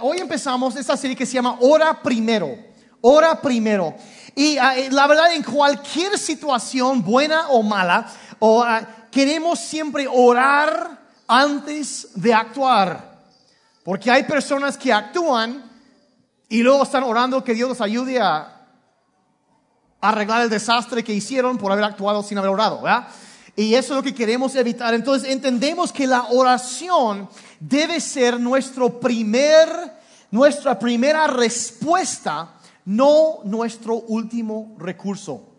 Hoy empezamos esta serie que se llama Ora Primero. Ora Primero. Y ah, eh, la verdad, en cualquier situación, buena o mala, ah, queremos siempre orar antes de actuar. Porque hay personas que actúan y luego están orando que Dios los ayude a arreglar el desastre que hicieron por haber actuado sin haber orado. ¿verdad? Y eso es lo que queremos evitar. Entonces entendemos que la oración debe ser nuestro primer, nuestra primera respuesta, no nuestro último recurso.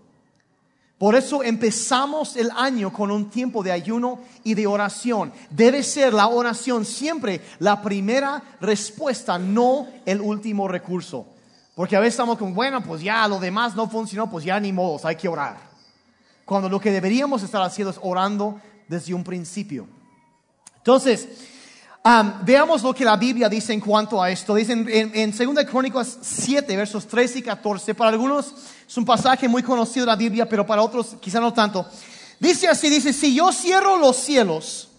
Por eso empezamos el año con un tiempo de ayuno y de oración. Debe ser la oración siempre la primera respuesta, no el último recurso. Porque a veces estamos con, bueno, pues ya lo demás no funcionó, pues ya ni modos, hay que orar. Cuando lo que deberíamos estar haciendo es orando desde un principio. Entonces, veamos lo que la Biblia dice en cuanto a esto. Dice en, en, 2 Crónicas 7, versos 13 y 14. Para algunos es un pasaje muy conocido de la Biblia, pero para otros quizá no tanto. Dice así, dice, si yo cierro los cielos,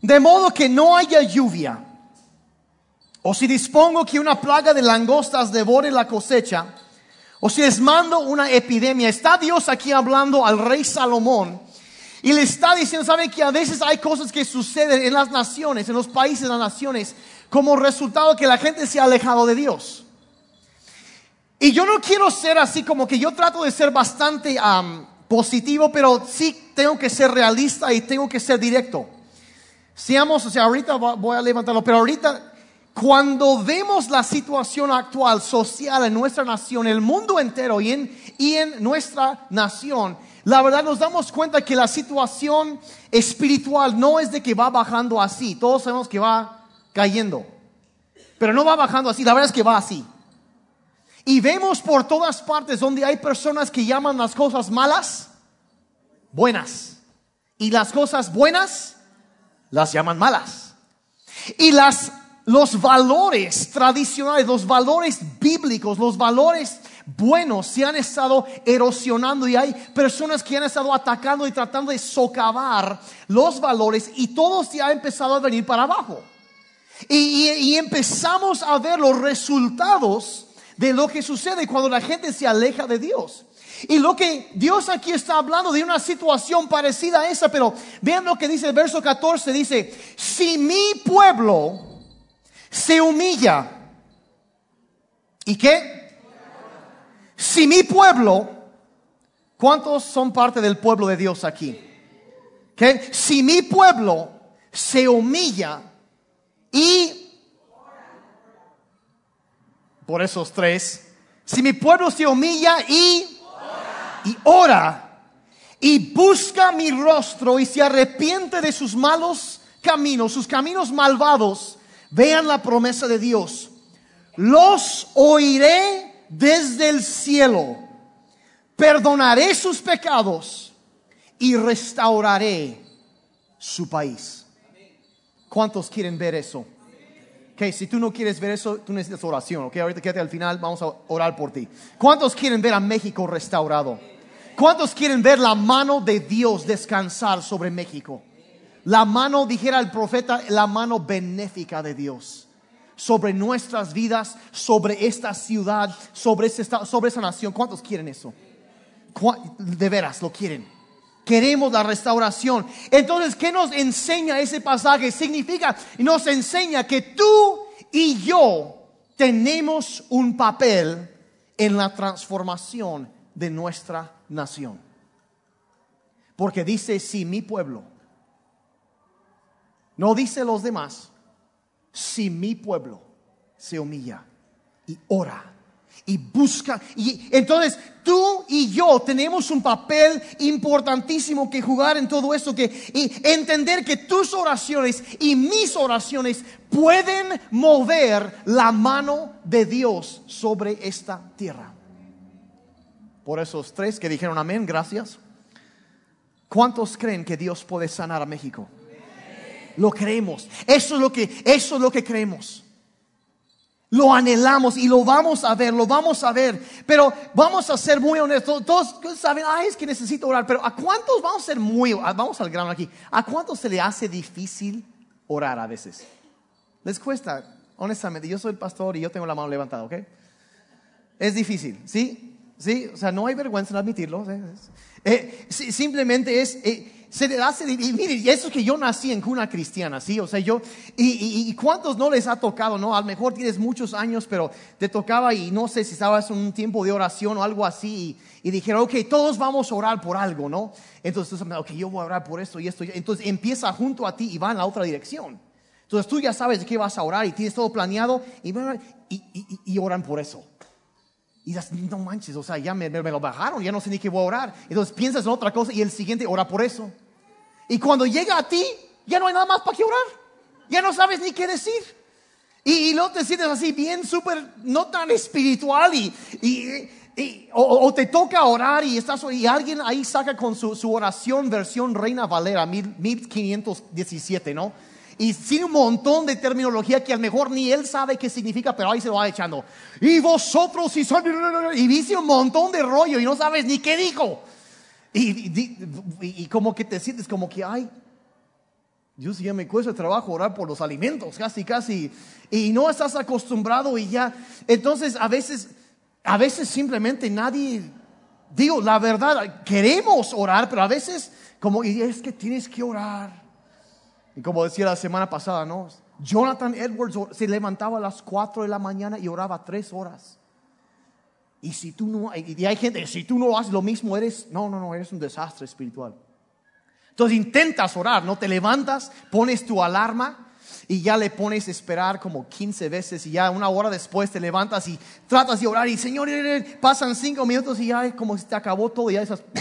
de modo que no haya lluvia, o si dispongo que una plaga de langostas devore la cosecha, o si les mando una epidemia, está Dios aquí hablando al rey Salomón y le está diciendo, ¿saben que a veces hay cosas que suceden en las naciones, en los países, en las naciones, como resultado que la gente se ha alejado de Dios? Y yo no quiero ser así como que yo trato de ser bastante positivo, pero sí tengo que ser realista y tengo que ser directo. Seamos, o sea, ahorita voy a levantarlo, pero ahorita cuando vemos la situación actual social en nuestra nación, el mundo entero y en, y en nuestra nación, la verdad nos damos cuenta que la situación espiritual no es de que va bajando así, todos sabemos que va cayendo, pero no va bajando así, la verdad es que va así. Y vemos por todas partes donde hay personas que llaman las cosas malas buenas y las cosas buenas las llaman malas. Y las los valores tradicionales, los valores bíblicos, los valores buenos se han estado erosionando y hay personas que han estado atacando y tratando de socavar los valores y todo se ha empezado a venir para abajo. Y, empezamos a ver los resultados de lo que sucede cuando la gente se aleja de Dios. Y lo que Dios aquí está hablando de una situación parecida a esa, pero vean lo que dice el verso 14, dice, si mi pueblo, se humilla. ¿Y qué? Si mi pueblo, ¿cuántos son parte del pueblo de Dios aquí? ¿Qué? Si mi pueblo se humilla y por esos tres, si mi pueblo se humilla y y ora y busca mi rostro y se arrepiente de sus malos caminos, sus caminos malvados, Vean la promesa de Dios. Los oiré desde el cielo, perdonaré sus pecados y restauraré su país. ¿Cuántos quieren ver eso? Ok, si tú no quieres ver eso, tú necesitas oración. Ok, ahorita quédate al final, vamos a orar por ti. ¿Cuántos quieren ver a México restaurado? ¿Cuántos quieren ver la mano de Dios descansar sobre México? La mano, dijera el profeta, la mano benéfica de Dios sobre nuestras vidas, sobre esta ciudad, sobre, este sobre esa nación. ¿Cuántos quieren eso? De veras, lo quieren. Queremos la restauración. Entonces, ¿qué nos enseña ese pasaje? Significa, nos enseña que tú y yo tenemos un papel en la transformación de nuestra nación. Porque dice, si mi pueblo, no dice los demás, si mi pueblo se humilla y ora y busca. Y entonces tú y yo tenemos un papel importantísimo que jugar en todo esto, que y entender que tus oraciones y mis oraciones pueden mover la mano de Dios sobre esta tierra. Por esos tres que dijeron amén, gracias. ¿Cuántos creen que Dios puede sanar a México? Lo creemos. Eso es lo que, eso es lo que creemos. Lo anhelamos y lo vamos a ver, lo vamos a ver. Pero vamos a ser muy honestos. Todos saben, ay, es que necesito orar. Pero ¿a cuántos vamos a ser muy, vamos al grano aquí? ¿A cuántos se le hace difícil orar a veces? Les cuesta. Honestamente, yo soy el pastor y yo tengo la mano levantada, ¿ok? Es difícil, ¿sí? ¿Sí? O sea, no hay vergüenza en admitirlo. Eh, simplemente es, eh, se le hace, y mire, y eso es que yo nací en cuna cristiana, ¿sí? O sea, yo, y, y, cuántos no les ha tocado, ¿no? A lo mejor tienes muchos años, pero te tocaba y no sé si estabas en un tiempo de oración o algo así, y, dijeron, ok, todos vamos a orar por algo, ¿no? Entonces, ok, yo voy a orar por esto y esto. Entonces empieza junto a ti y va en la otra dirección. Entonces tú ya sabes de qué vas a orar y tienes todo planeado y, y, y oran por eso. Y das, no manches, o sea, ya me, me, lo bajaron, ya no sé ni qué voy a orar. Entonces piensas en otra cosa y el siguiente ora por eso. Y cuando llega a ti, ya no hay nada más para qué orar. Ya no sabes ni qué decir. Y, y luego te sientes así bien súper, no tan espiritual y, y, o, te toca orar y estás y alguien ahí saca con su, su oración versión Reina Valera 1517, ¿no? y sin un montón de terminología que a lo mejor ni él sabe qué significa, pero ahí se lo va echando. Y vosotros y son... Y dice un montón de rollo y no sabes ni qué dijo. Y, como que te sientes como que, ay, Dios ya me cuesta trabajo orar por los alimentos, casi, casi. Y no estás acostumbrado y ya. Entonces, a veces, a veces simplemente nadie, digo, la verdad, queremos orar, pero a veces, como, y es que tienes que orar. Y como decía la semana pasada, ¿no? Jonathan Edwards se levantaba a las 4 de la mañana y oraba tres horas. Y si tú no, y hay gente, si tú no haces lo mismo, eres, no, no, no, eres un desastre espiritual. Entonces intentas orar, no te levantas, pones tu alarma y ya le pones esperar como 15 veces y ya una hora después te levantas y tratas de orar y Señor, pasan cinco minutos y ya es como si te acabó todo y ya esas...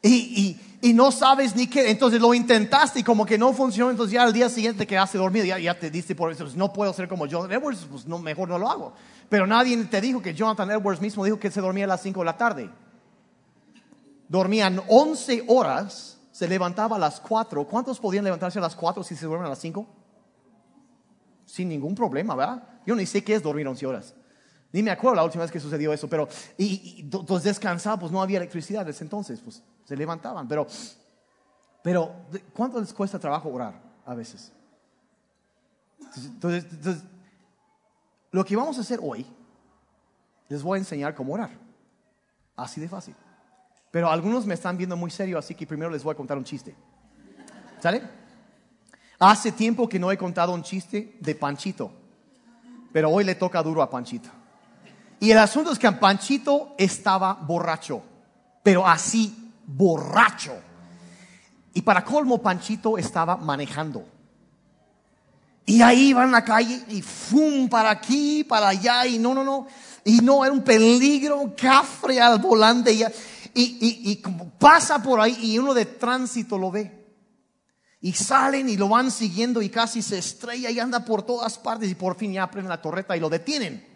Y, y, y no sabes ni qué. Entonces lo intentaste y como que no funcionó. Entonces ya al día siguiente que quedaste dormido, ya, ya te diste por eso. No puedo ser como Jonathan Edwards, pues no, mejor no lo hago. Pero nadie te dijo que Jonathan Edwards mismo dijo que se dormía a las 5 de la tarde. Dormían 11 horas, se levantaba a las 4. ¿Cuántos podían levantarse a las 4 si se duermen a las 5? Sin ningún problema, ¿verdad? Yo ni sé qué es dormir 11 horas. Ni me acuerdo la última vez que sucedió eso, pero y, y descansaba, pues no había electricidad desde entonces, pues se levantaban. Pero, pero ¿cuánto les cuesta trabajo orar a veces? Entonces, entonces, lo que vamos a hacer hoy, les voy a enseñar cómo orar. Así de fácil. Pero algunos me están viendo muy serio, así que primero les voy a contar un chiste. ¿Sale? Hace tiempo que no he contado un chiste de Panchito, pero hoy le toca duro a Panchito. Y el asunto es que Panchito estaba borracho, pero así borracho. Y para colmo, Panchito estaba manejando. Y ahí iba en la calle y fum para aquí, para allá, y no, no, no. Y no, era un peligro, cafre al volante. Y, y, y, pasa por ahí y uno de tránsito lo ve. Y salen y lo van siguiendo y casi se estrella y anda por todas partes y por fin ya prenden la torreta y lo detienen.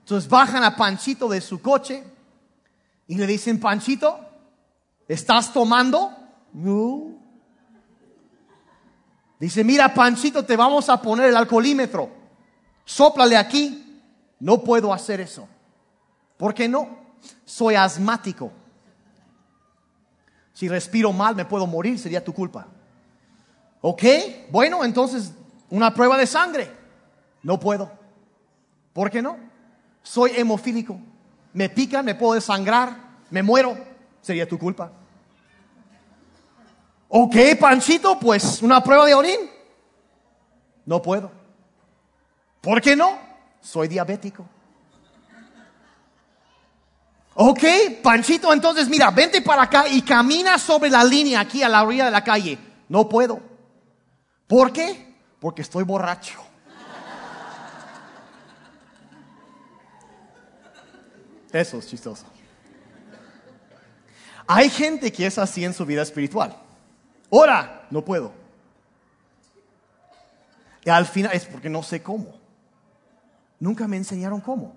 Entonces bajan a Panchito de su coche y le dicen, Panchito, ¿estás tomando? No. Dice, mira Panchito, te vamos a poner el alcoholímetro. Sóplale aquí. No puedo hacer eso. ¿Por qué no? Soy asmático. Si respiro mal me puedo morir, sería tu culpa. ¿Ok? Bueno, entonces una prueba de sangre. No puedo. ¿Por qué no? soy hemofílico. Me pican, me puedo desangrar, me muero. Sería tu culpa. Ok, Panchito, pues una prueba de orín. No puedo. ¿Por qué no? Soy diabético. Ok, Panchito, entonces mira, vente para acá y camina sobre la línea aquí a la orilla de la calle. No puedo. ¿Por qué? Porque estoy borracho. Eso es chistoso. Hay gente que es así en su vida espiritual. Ora, no puedo. Y al final es porque no sé cómo. Nunca me enseñaron cómo.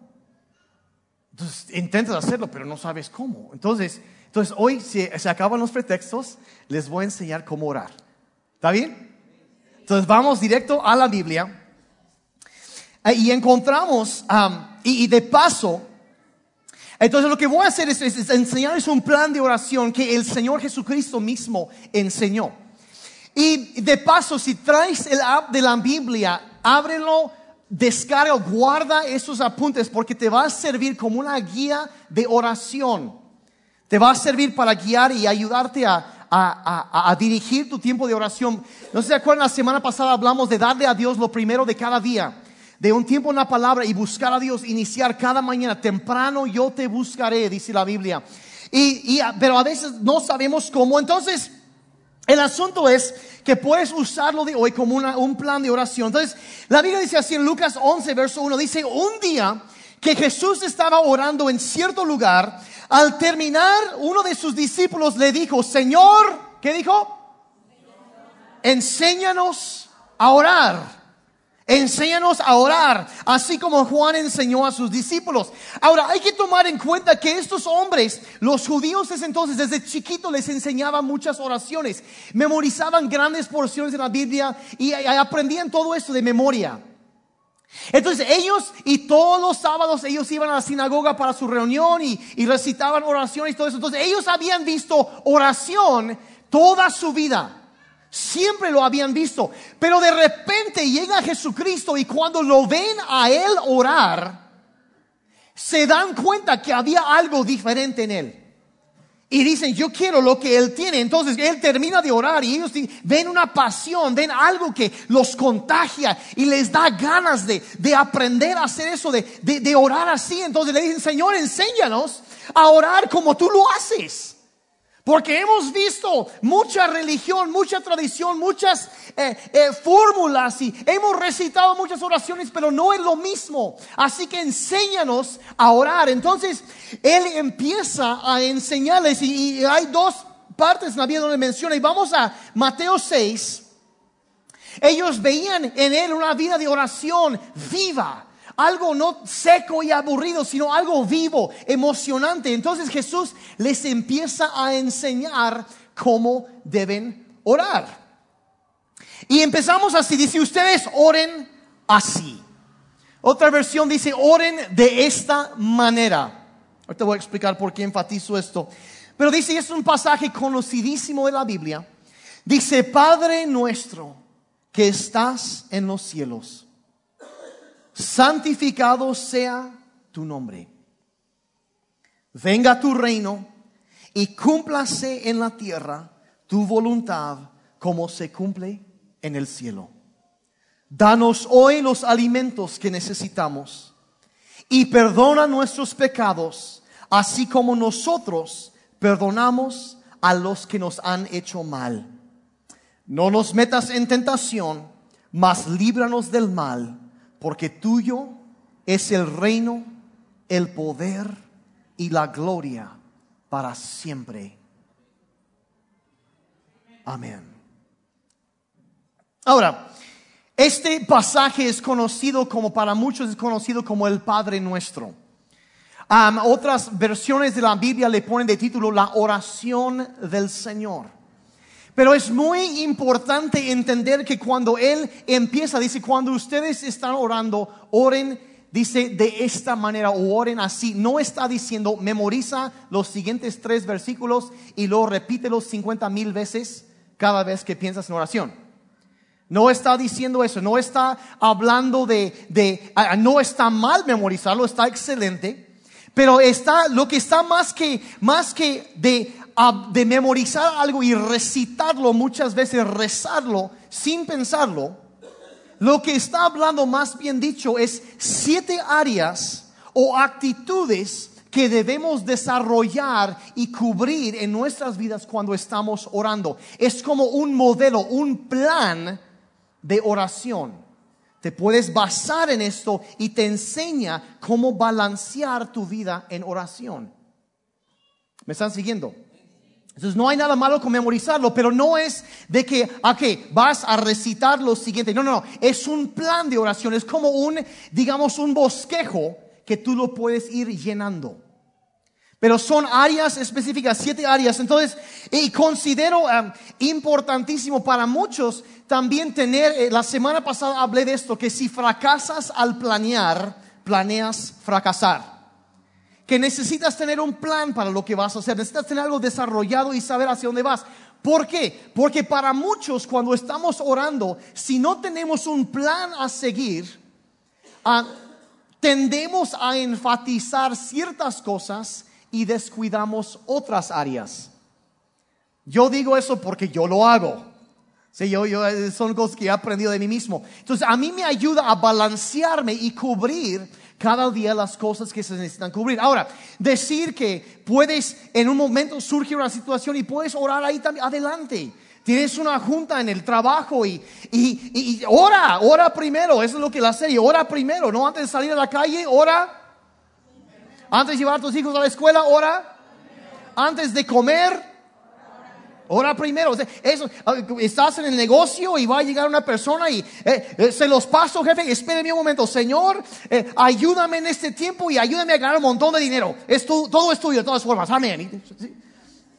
Entonces intentas hacerlo, pero no sabes cómo. Entonces, entonces hoy se, se acaban los pretextos, les voy a enseñar cómo orar. ¿Está bien? Entonces vamos directo a la Biblia y encontramos, y de paso, entonces lo que voy a hacer es, enseñarles un plan de oración que el Señor Jesucristo mismo enseñó. Y de paso, si traes el app de la Biblia, ábrelo, descarga, guarda esos apuntes porque te va a servir como una guía de oración. Te va a servir para guiar y ayudarte a, a, dirigir tu tiempo de oración. No se acuerdan, la semana pasada hablamos de darle a Dios lo primero de cada día, de un tiempo en la palabra y buscar a Dios, iniciar cada mañana, temprano yo te buscaré, dice la Biblia. Y, pero a veces no sabemos cómo. Entonces, el asunto es que puedes usarlo de hoy como un plan de oración. Entonces, la Biblia dice así en Lucas 11, verso 1, dice, un día que Jesús estaba orando en cierto lugar, al terminar, uno de sus discípulos le dijo, Señor, ¿qué dijo? Enséñanos a orar. Enséñanos a orar, así como Juan enseñó a sus discípulos. Ahora, hay que tomar en cuenta que estos hombres, los judíos desde entonces, desde chiquito les enseñaban muchas oraciones, memorizaban grandes porciones de la Biblia y aprendían todo esto de memoria. Entonces ellos y todos los sábados ellos iban a la sinagoga para su reunión y, recitaban oraciones y todo eso. Entonces ellos habían visto oración toda su vida. Siempre lo habían visto. Pero de repente llega Jesucristo y cuando lo ven a él orar, se dan cuenta que había algo diferente en él y dicen, yo quiero lo que Él tiene. Entonces Él termina de orar y ellos ven una pasión, ven algo que los contagia y les da ganas de, aprender a hacer eso, de, de orar así. Entonces le dicen, Señor, enséñanos a orar como tú lo haces. Porque hemos visto mucha religión, mucha tradición, muchas eh, eh, fórmulas y hemos recitado muchas oraciones, pero no es lo mismo. Así que enséñanos a orar. Entonces, Él empieza a enseñarles y, hay dos partes en la Biblia donde menciona. Y vamos a Mateo 6. Ellos veían en Él una vida de oración viva algo no seco y aburrido, sino algo vivo, emocionante. Entonces Jesús les empieza a enseñar cómo deben orar. Y empezamos así, dice, ustedes oren así. Otra versión dice, oren de esta manera. Ahorita voy a explicar por qué enfatizo esto. Pero dice, es un pasaje conocidísimo de la Biblia. Dice, Padre nuestro que estás en los cielos santificado sea tu nombre. Venga tu reino y cúmplase en la tierra tu voluntad como se cumple en el cielo. Danos hoy los alimentos que necesitamos y perdona nuestros pecados, así como nosotros perdonamos a los que nos han hecho mal. No nos metas en tentación, mas líbranos del mal porque tuyo es el reino, el poder y la gloria para siempre. Amén. Ahora, este pasaje es conocido como, para muchos es conocido como el Padre Nuestro. otras versiones de la Biblia le ponen de título la oración del Señor. Pero es muy importante entender que cuando Él empieza, dice, cuando ustedes están orando, oren, dice, de esta manera o oren así. No está diciendo, memoriza los siguientes tres versículos y luego repítelos 50 mil veces cada vez que piensas en oración. No está diciendo eso, no está hablando de, de ah, no está mal memorizarlo, está excelente. Pero está, lo que está más que, más que de de memorizar algo y recitarlo muchas veces, rezarlo sin pensarlo, lo que está hablando más bien dicho es siete áreas o actitudes que debemos desarrollar y cubrir en nuestras vidas cuando estamos orando. Es como un modelo, un plan de oración. Te puedes basar en esto y te enseña cómo balancear tu vida en oración. ¿Me están siguiendo? Entonces no hay nada malo con memorizarlo, pero no es de que, ok, vas a recitar lo siguiente. No, no, no. Es un plan de oración. Es como un, digamos, un bosquejo que tú lo puedes ir llenando. Pero son áreas específicas, siete áreas. Entonces, y considero um, importantísimo para muchos también tener, eh, la semana pasada hablé de esto, que si fracasas al planear, planeas fracasar que necesitas tener un plan para lo que vas a hacer, necesitas tener algo desarrollado y saber hacia dónde vas. ¿Por qué? Porque para muchos cuando estamos orando, si no tenemos un plan a seguir, ah, tendemos a enfatizar ciertas cosas y descuidamos otras áreas. Yo digo eso porque yo lo hago. Sí, yo, yo, son cosas que he aprendido de mí mismo. Entonces, a mí me ayuda a balancearme y cubrir cada día las cosas que se necesitan cubrir. Ahora, decir que puedes, en un momento surge una situación y puedes orar ahí también, adelante. Tienes una junta en el trabajo y, y, y, ora, ora primero, eso es lo que la serie, ora primero, no antes de salir a la calle, ora. Antes de llevar a tus hijos a la escuela, ora. Antes de comer, Ora primero. Eso, ah, estás en el negocio y va a llegar una persona y eh, eh, se los paso, jefe. Espérenme un momento. Señor, eh, ayúdame en este tiempo y ayúdame a ganar un montón de dinero. Es todo es tuyo de todas formas. Amén.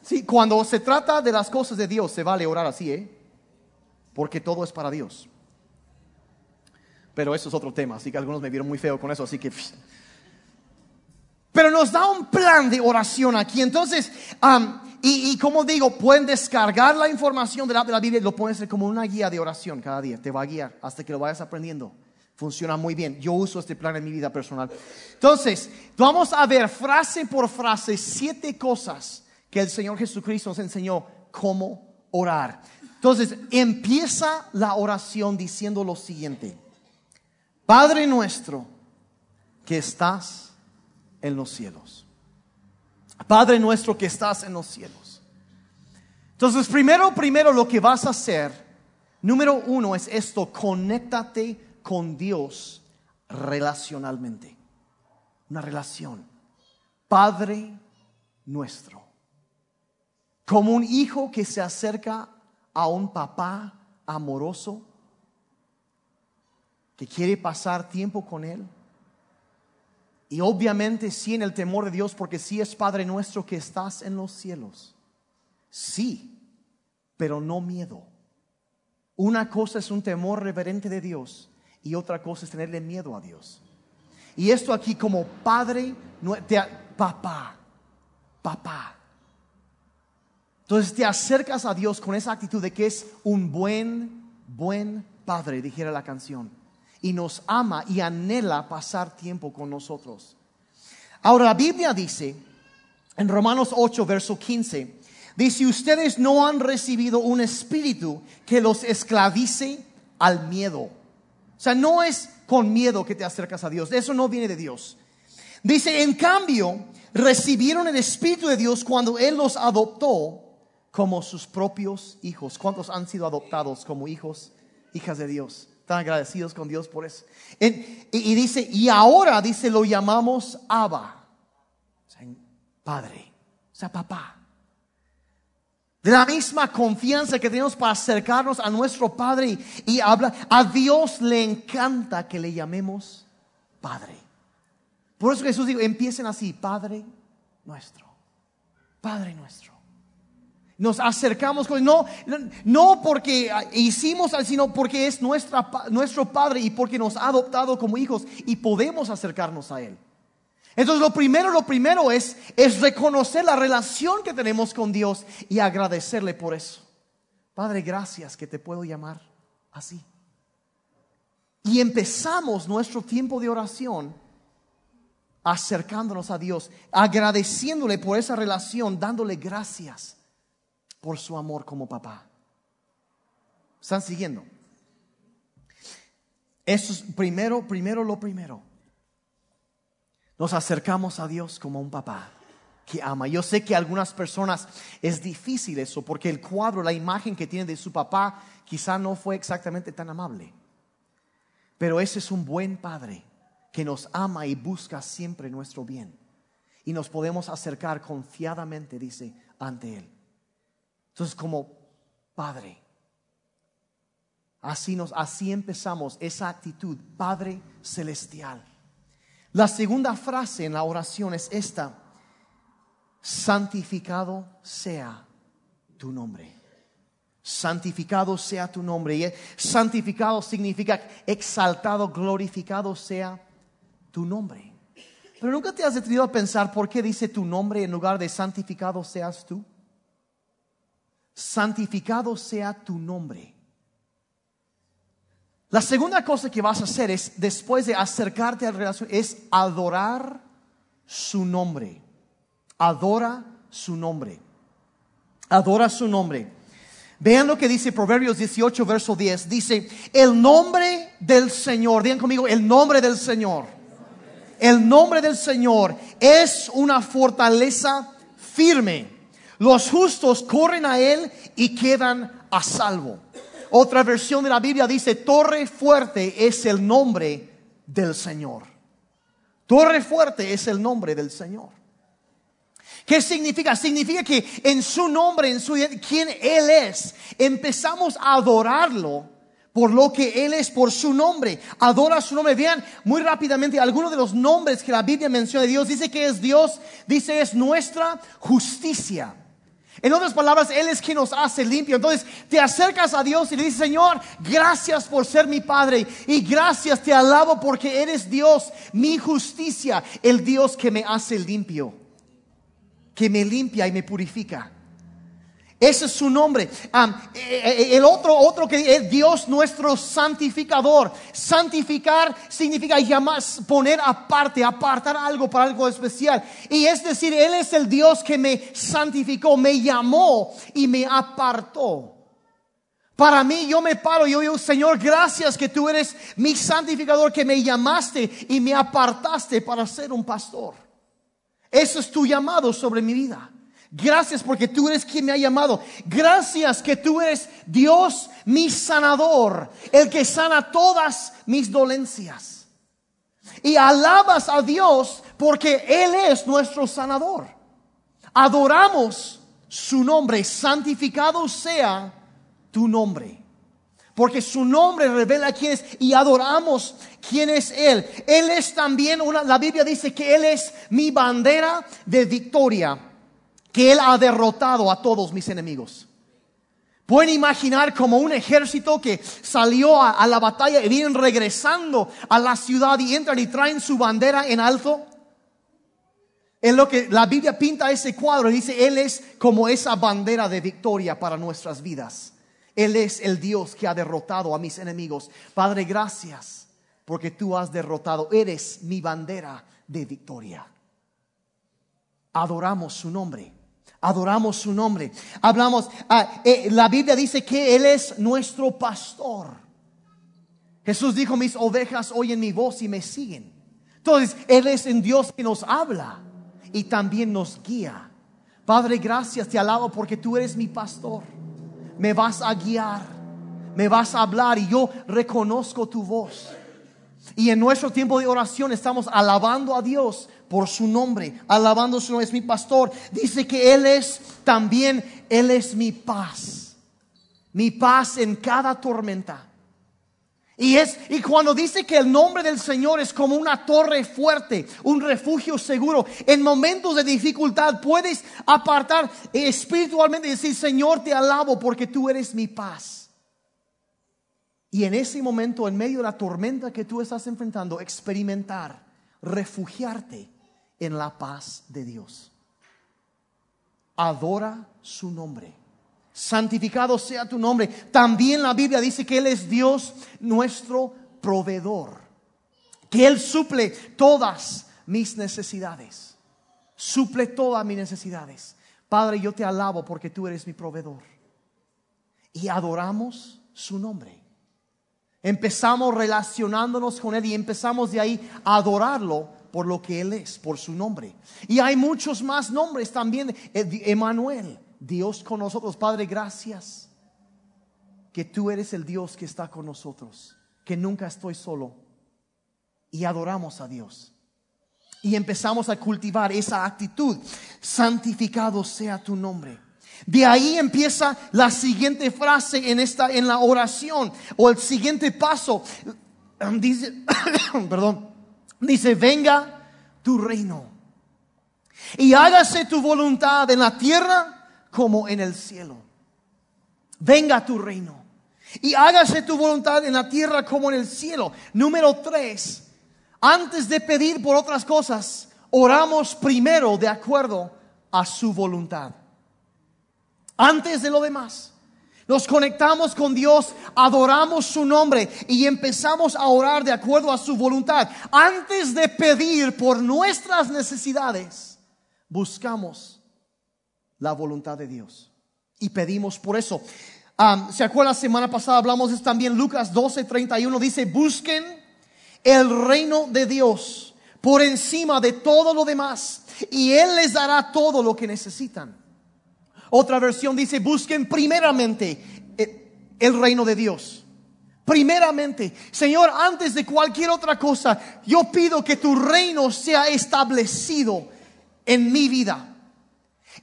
Sí, cuando se trata de las cosas de Dios, se vale orar así, ¿eh? Porque todo es para Dios. Pero eso es otro tema. Así que algunos me vieron muy feo con eso. Así que. Pero nos da un plan de oración aquí. Entonces, y, como digo, pueden descargar la información de la, de la Biblia y lo pueden hacer como una guía de oración cada día. Te va a guiar hasta que lo vayas aprendiendo. Funciona muy bien. Yo uso este plan en mi vida personal. Entonces, vamos a ver frase por frase siete cosas que el Señor Jesucristo nos enseñó cómo orar. Entonces, empieza la oración diciendo lo siguiente. Padre nuestro que estás en los cielos. Padre nuestro que estás en los cielos. Entonces, primero, primero lo que vas a hacer, número uno es esto, conéctate con Dios relacionalmente. Una relación. Padre nuestro. Como un hijo que se acerca a un papá amoroso, que quiere pasar tiempo con él y obviamente sí en el temor de Dios, porque sí es Padre nuestro que estás en los cielos. Sí, pero no miedo. Una cosa es un temor reverente de Dios y otra cosa es tenerle miedo a Dios. Y esto aquí como Padre, papá, papá. Entonces te acercas a Dios con esa actitud de que es un buen, buen Padre, dijera la canción y nos ama y anhela pasar tiempo con nosotros. Ahora la Biblia dice, en Romanos 8, verso 15, dice, ustedes no han recibido un espíritu que los esclavice al miedo. O sea, no es con miedo que te acercas a Dios, eso no viene de Dios. Dice, en cambio, recibieron el Espíritu de Dios cuando Él los adoptó como sus propios hijos. ¿Cuántos han sido adoptados como hijos, hijas de Dios? Agradecidos con Dios por eso. y, dice, y ahora dice, lo llamamos Abba. O sea, padre, o sea, papá. De la misma confianza que tenemos para acercarnos a nuestro Padre y, hablar, a Dios le encanta que le llamemos Padre. Por eso Jesús dijo, empiecen así, Padre nuestro, Padre nuestro nos acercamos con no, no porque hicimos, sino porque es nuestro Padre y porque nos ha adoptado como hijos y podemos acercarnos a Él. Entonces lo primero, lo primero es, es reconocer la relación que tenemos con Dios y agradecerle por eso. Padre, gracias que te puedo llamar así. Y empezamos nuestro tiempo de oración acercándonos a Dios, agradeciéndole por esa relación, dándole gracias por su amor como papá. ¿Están siguiendo? Eso es primero, primero lo primero. Nos acercamos a Dios como un papá que ama. Yo sé que a algunas personas es difícil eso porque el cuadro, la imagen que tiene de su papá quizá no fue exactamente tan amable. Pero ese es un buen padre que nos ama y busca siempre nuestro bien. Y nos podemos acercar confiadamente, dice, ante Él. Entonces, como Padre, así, nos, así empezamos esa actitud, Padre Celestial. La segunda frase en la oración es esta, santificado sea tu nombre. Santificado sea tu nombre. Y santificado significa exaltado, glorificado sea tu nombre. Pero nunca te has detenido a pensar por qué dice tu nombre en lugar de santificado seas tú. Santificado sea tu nombre. La segunda cosa que vas a hacer es, después de acercarte a la relación, es adorar su nombre. Adora su nombre. Adora su nombre. Vean lo que dice Proverbios 18, verso 10. Dice, el nombre del Señor, digan conmigo, el nombre del Señor. El nombre del Señor es una fortaleza firme. Los justos corren a Él y quedan a salvo. Otra versión de la Biblia dice, torre fuerte es el nombre del Señor. Torre fuerte es el nombre del Señor. ¿Qué significa? Significa que en su nombre, en su quién Él es, empezamos a adorarlo por lo que Él es, por su nombre. Adora su nombre. Vean muy rápidamente algunos de los nombres que la Biblia menciona de Dios. Dice que es Dios, dice es nuestra justicia. En otras palabras, Él es quien nos hace limpio. Entonces te acercas a Dios y le dices, Señor, gracias por ser mi Padre. Y gracias, te alabo porque eres Dios, mi justicia, el Dios que me hace limpio, que me limpia y me purifica. Ese es su nombre. Eh, eh, el otro, otro que es Dios nuestro santificador. Santificar significa llamar, poner aparte, apartar algo para algo especial. Y es decir, Él es el Dios que me santificó, me llamó y me apartó. Para mí, yo me paro, yo digo, Señor, gracias que tú eres mi santificador, que me llamaste y me apartaste para ser un pastor. Eso es tu llamado sobre mi vida. Gracias porque tú eres quien me ha llamado. Gracias que tú eres Dios mi sanador, el que sana todas mis dolencias. Y alabas a Dios porque Él es nuestro sanador. Adoramos su nombre, santificado sea tu nombre. Porque su nombre revela quién es y adoramos quién es Él. Él es también una, la Biblia dice que Él es mi bandera de victoria que Él ha derrotado a todos mis enemigos. Pueden imaginar como un ejército que salió a, la batalla y vienen regresando a la ciudad y entran y traen su bandera en alto. En lo que la Biblia pinta ese cuadro dice, Él es como esa bandera de victoria para nuestras vidas. Él es el Dios que ha derrotado a mis enemigos. Padre, gracias porque tú has derrotado. Eres mi bandera de victoria. Adoramos su nombre adoramos su nombre. Hablamos, ah, eh, la Biblia dice que Él es nuestro pastor. Jesús dijo, mis ovejas oyen mi voz y me siguen. Entonces, Él es en Dios que nos habla y también nos guía. Padre, gracias, te alabo porque tú eres mi pastor. Me vas a guiar, me vas a hablar y yo reconozco tu voz. Y en nuestro tiempo de oración estamos alabando a Dios por su nombre, alabando su nombre, es mi pastor. Dice que Él es también, Él es mi paz, mi paz en cada tormenta. Y es y cuando dice que el nombre del Señor es como una torre fuerte, un refugio seguro, en momentos de dificultad puedes apartar espiritualmente y decir, "Señor, te alabo porque tú eres mi paz." Y en ese momento, en medio de la tormenta que tú estás enfrentando, experimentar, refugiarte en la paz de Dios. Adora su nombre. Santificado sea tu nombre. También la Biblia dice que Él es Dios nuestro proveedor. Que Él suple todas mis necesidades. Suple todas mis necesidades. Padre, yo te alabo porque tú eres mi proveedor. Y adoramos su nombre. Empezamos relacionándonos con Él y empezamos de ahí a adorarlo por lo que Él es, por su nombre. Y hay muchos más nombres también. Emanuel, Dios con nosotros. Padre, gracias que tú eres el Dios que está con nosotros, que nunca estoy solo. Y adoramos a Dios. Y empezamos a cultivar esa actitud. Santificado sea tu nombre. De ahí empieza la siguiente frase en esta en la oración o el siguiente paso. Dice, perdón. Dice, venga tu reino. Y hágase tu voluntad en la tierra como en el cielo. Venga tu reino. Y hágase tu voluntad en la tierra como en el cielo. Número tres, antes de pedir por otras cosas, oramos primero de acuerdo a su voluntad. Antes de lo demás. Nos conectamos con Dios, adoramos su nombre y empezamos a orar de acuerdo a su voluntad. Antes de pedir por nuestras necesidades, buscamos la voluntad de Dios y pedimos por eso. ¿Se acuerda la semana pasada hablamos de también Lucas 12, 31 dice, busquen el reino de Dios por encima de todo lo demás y Él les dará todo lo que necesitan. Otra versión dice, busquen primeramente eh, el reino de Dios. Primeramente, Señor, antes de cualquier otra cosa, yo pido que tu reino sea establecido en mi vida,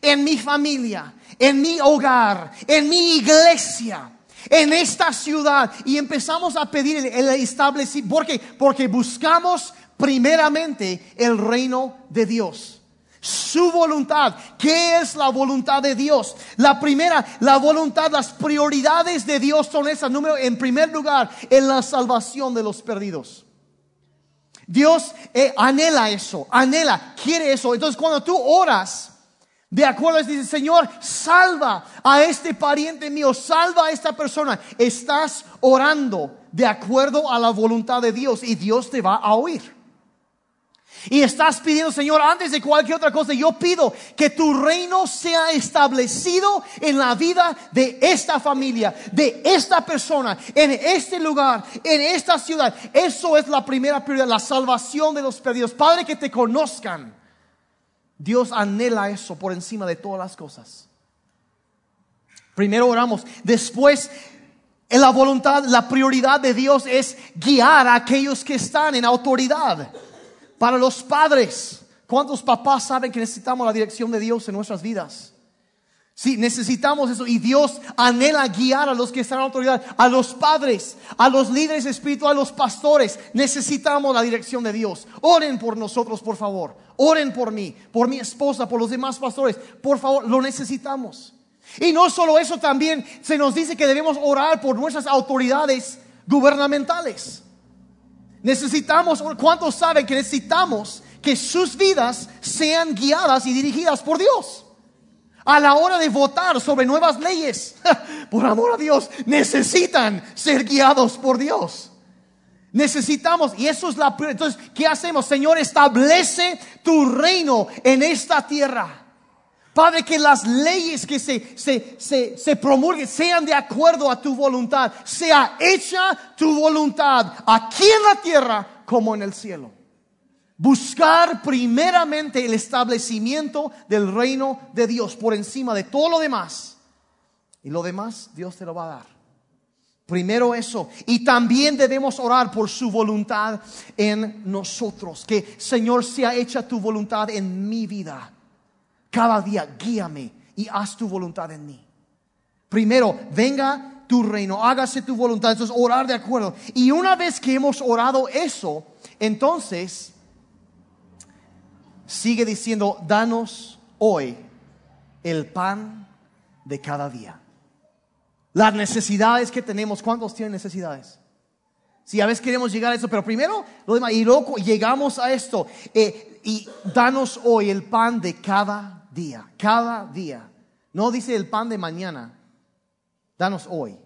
en mi familia, en mi hogar, en mi iglesia, en esta ciudad. Y empezamos a pedir el, establecimiento, porque, porque buscamos primeramente el reino de Dios su voluntad. ¿Qué es la voluntad de Dios? La primera, la voluntad, las prioridades de Dios son esas. Número, en primer lugar, en la salvación de los perdidos. Dios eh, anhela eso, anhela, quiere eso. Entonces cuando tú oras, de acuerdo, dice, Señor, salva a este pariente mío, salva a esta persona. Estás orando de acuerdo a la voluntad de Dios y Dios te va a oír. Y estás pidiendo, Señor, antes de cualquier otra cosa, yo pido que tu reino sea establecido en la vida de esta familia, de esta persona, en este lugar, en esta ciudad. Eso es la primera prioridad, la salvación de los perdidos. Padre, que te conozcan. Dios anhela eso por encima de todas las cosas. Primero oramos, después en la voluntad, la prioridad de Dios es guiar a aquellos que están en autoridad. Para los padres, ¿cuántos papás saben que necesitamos la dirección de Dios en nuestras vidas? Sí, necesitamos eso. Y Dios anhela guiar a los que están en autoridad, a los padres, a los líderes espirituales, a los pastores. Necesitamos la dirección de Dios. Oren por nosotros, por favor. Oren por mí, por mi esposa, por los demás pastores. Por favor, lo necesitamos. Y no solo eso, también se nos dice que debemos orar por nuestras autoridades gubernamentales. Necesitamos, ¿cuántos saben que necesitamos que sus vidas sean guiadas y dirigidas por Dios? A la hora de votar sobre nuevas leyes, por amor a Dios, necesitan ser guiados por Dios. Necesitamos, y eso es la Entonces, ¿qué hacemos? Señor, establece tu reino en esta tierra. Padre, que las leyes que se, se, se, promulguen sean de acuerdo a tu voluntad. Sea hecha tu voluntad aquí en la tierra como en el cielo. Buscar primeramente el establecimiento del reino de Dios por encima de todo lo demás. Y lo demás Dios te lo va a dar. Primero eso. Y también debemos orar por su voluntad en nosotros. Que Señor sea hecha tu voluntad en mi vida cada día guíame y haz tu voluntad en mí. Primero, venga tu reino, hágase tu voluntad. Entonces, orar de acuerdo. Y una vez que hemos orado eso, entonces, sigue diciendo, danos hoy el pan de cada día. Las necesidades que tenemos, ¿cuántos tienen necesidades? Si a veces queremos llegar a eso, pero primero lo demás, y luego llegamos a esto, eh, y danos hoy el pan de cada día, cada día. No dice el pan de mañana, danos hoy.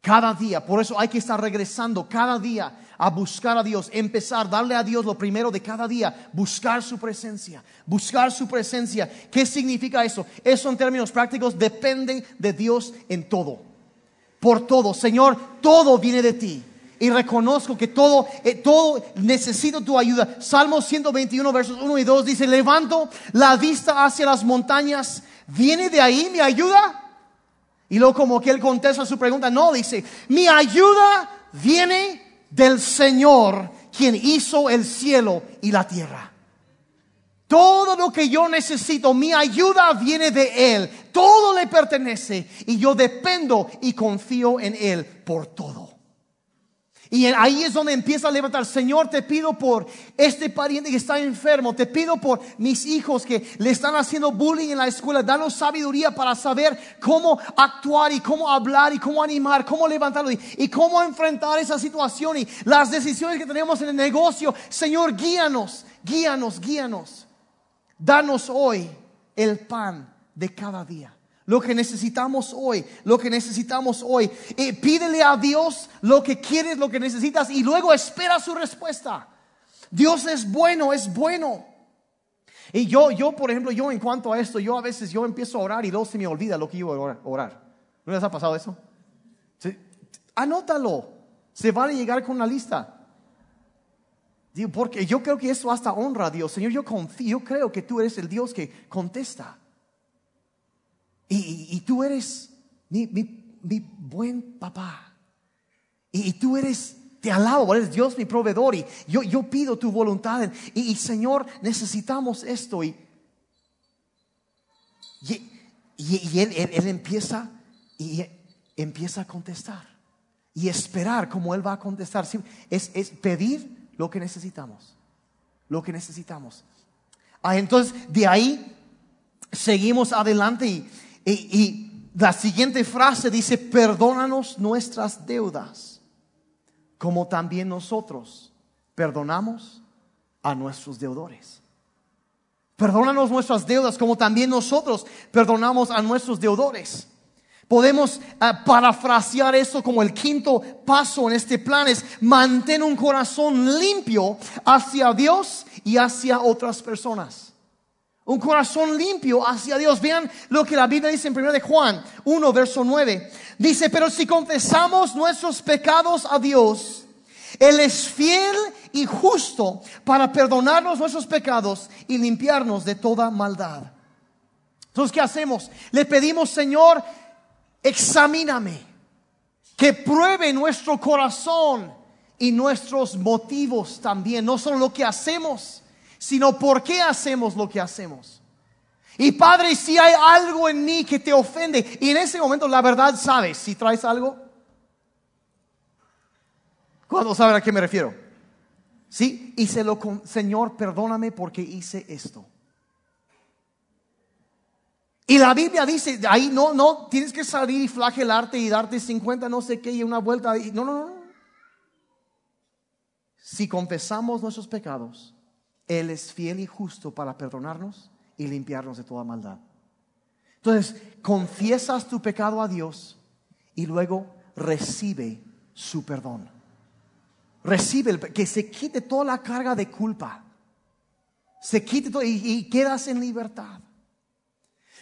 Cada día, por eso hay que estar regresando cada día a buscar a Dios, empezar, darle a Dios lo primero de cada día, buscar su presencia, buscar su presencia. ¿Qué significa eso? Eso en términos prácticos depende de Dios en todo, por todo. Señor, todo viene de ti y reconozco que todo, eh, todo necesito tu ayuda. Salmo 121, versos 1 y 2 dice, levanto la vista hacia las montañas, ¿viene de ahí mi ayuda? Y luego como que él contesta su pregunta, no, dice, mi ayuda viene del Señor, quien hizo el cielo y la tierra. Todo lo que yo necesito, mi ayuda viene de Él. Todo le pertenece y yo dependo y confío en Él por todo. Y ahí es donde empieza a levantar, Señor, te pido por este pariente que está enfermo, te pido por mis hijos que le están haciendo bullying en la escuela, danos sabiduría para saber cómo actuar y cómo hablar y cómo animar, cómo levantarlo y, cómo enfrentar esa situación y las decisiones que tenemos en el negocio. Señor, guíanos, guíanos, guíanos. Danos hoy el pan de cada día. Lo que necesitamos hoy, lo que necesitamos hoy. Y pídele a Dios lo que quieres, lo que necesitas y luego espera su respuesta. Dios es bueno, es bueno. Y yo, yo, por ejemplo, yo en cuanto a esto, yo a veces yo empiezo a orar y luego se me olvida lo que iba a orar. ¿No les ha pasado eso? Anótalo. Se van a llegar con una lista. Porque yo creo que eso hasta honra a Dios. Señor, yo confío, yo creo que tú eres el Dios que contesta. Y, tú eres mi, buen papá. Y, tú eres, te alabo, eres Dios mi proveedor. Y yo, yo pido tu voluntad. Y, Señor, necesitamos esto. Y, y, él, él, empieza y empieza a contestar. Y esperar como Él va a contestar. Es, es pedir lo que necesitamos. Lo que necesitamos. Ah, entonces, de ahí seguimos adelante y, y, la siguiente frase dice, perdónanos nuestras deudas, como también nosotros perdonamos a nuestros deudores. Perdónanos nuestras deudas, como también nosotros perdonamos a nuestros deudores. Podemos ah, parafrasear eso como el quinto paso en este plan es mantén un corazón limpio hacia Dios y hacia otras personas. Un corazón limpio hacia Dios. Vean lo que la Biblia dice en 1 de Juan 1, verso 9. Dice, pero si confesamos nuestros pecados a Dios, Él es fiel y justo para perdonarnos nuestros pecados y limpiarnos de toda maldad. Entonces, ¿qué hacemos? Le pedimos, Señor, examíname, que pruebe nuestro corazón y nuestros motivos también, no solo lo que hacemos sino por qué hacemos lo que hacemos. Y Padre, si hay algo en mí que te ofende, y en ese momento la verdad sabes si traes algo. ¿Cuándo saben a qué me refiero? Sí, y se lo Señor, perdóname porque hice esto. Y la Biblia dice, ahí no, no, tienes que salir y flagelarte y darte 50 no sé qué y una vuelta. No, no, no. Si confesamos nuestros pecados, él es fiel y justo para perdonarnos y limpiarnos de toda maldad. Entonces, confiesas tu pecado a Dios y luego recibe su perdón. Recibe el, que se quite toda la carga de culpa. Se quite todo y, y quedas en libertad.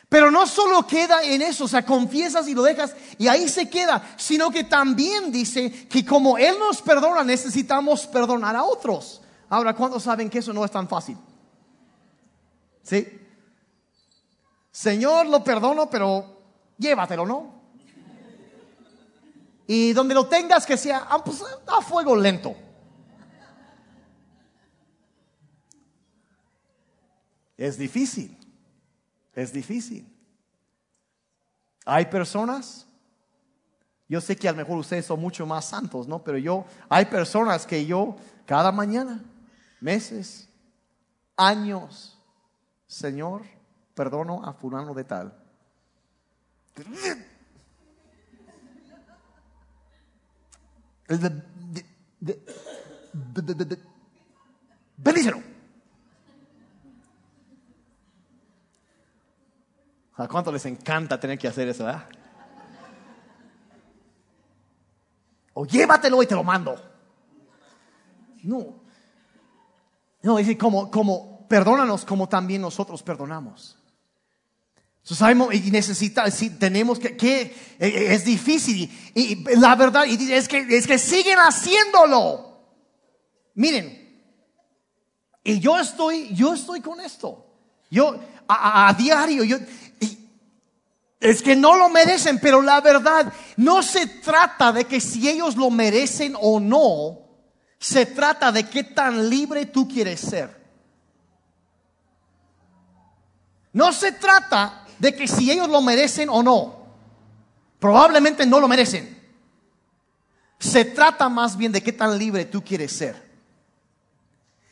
Pero no solo queda en eso, o sea, confiesas y lo dejas y ahí se queda, sino que también dice que como Él nos perdona, necesitamos perdonar a otros. Ahora, ¿cuántos saben que eso no es tan fácil? ¿Sí? Señor, lo perdono, pero llévatelo, ¿no? Y donde lo tengas que sea ah, pues, a fuego lento. Es difícil, es difícil. Hay personas, yo sé que a lo mejor ustedes son mucho más santos, ¿no? Pero yo, hay personas que yo cada mañana meses, años, Señor, perdono a fulano de tal. Bendícelo. ¿A cuánto les encanta tener que hacer eso? O llévatelo y te lo mando. No, no, dice como, como, perdónanos como también nosotros perdonamos. Sabemos y necesita, si tenemos que, que e, e, es difícil y, la verdad y es que es que siguen haciéndolo. Miren, y yo estoy, yo estoy con esto. Yo a, diario, yo es que no lo merecen, pero la verdad no se trata de que si ellos lo merecen o no, se trata de qué tan libre tú quieres ser. No se trata de que si ellos lo merecen o no. Probablemente no lo merecen. Se trata más bien de qué tan libre tú quieres ser.